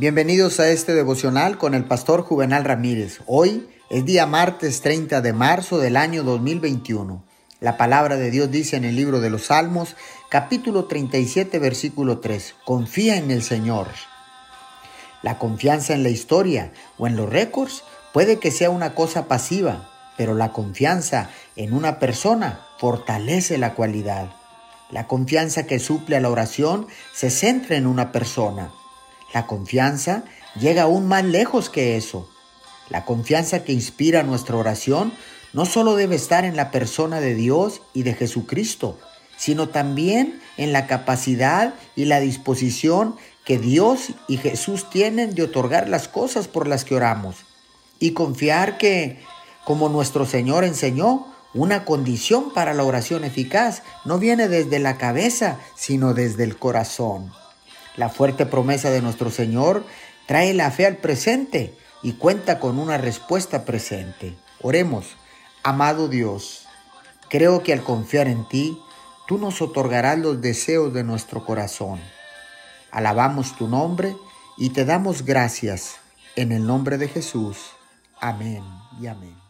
Bienvenidos a este devocional con el pastor Juvenal Ramírez. Hoy es día martes 30 de marzo del año 2021. La palabra de Dios dice en el libro de los Salmos, capítulo 37, versículo 3, confía en el Señor. La confianza en la historia o en los récords puede que sea una cosa pasiva, pero la confianza en una persona fortalece la cualidad. La confianza que suple a la oración se centra en una persona. La confianza llega aún más lejos que eso. La confianza que inspira nuestra oración no solo debe estar en la persona de Dios y de Jesucristo, sino también en la capacidad y la disposición que Dios y Jesús tienen de otorgar las cosas por las que oramos. Y confiar que, como nuestro Señor enseñó, una condición para la oración eficaz no viene desde la cabeza, sino desde el corazón. La fuerte promesa de nuestro Señor trae la fe al presente y cuenta con una respuesta presente. Oremos, amado Dios, creo que al confiar en ti, tú nos otorgarás los deseos de nuestro corazón. Alabamos tu nombre y te damos gracias en el nombre de Jesús. Amén y amén.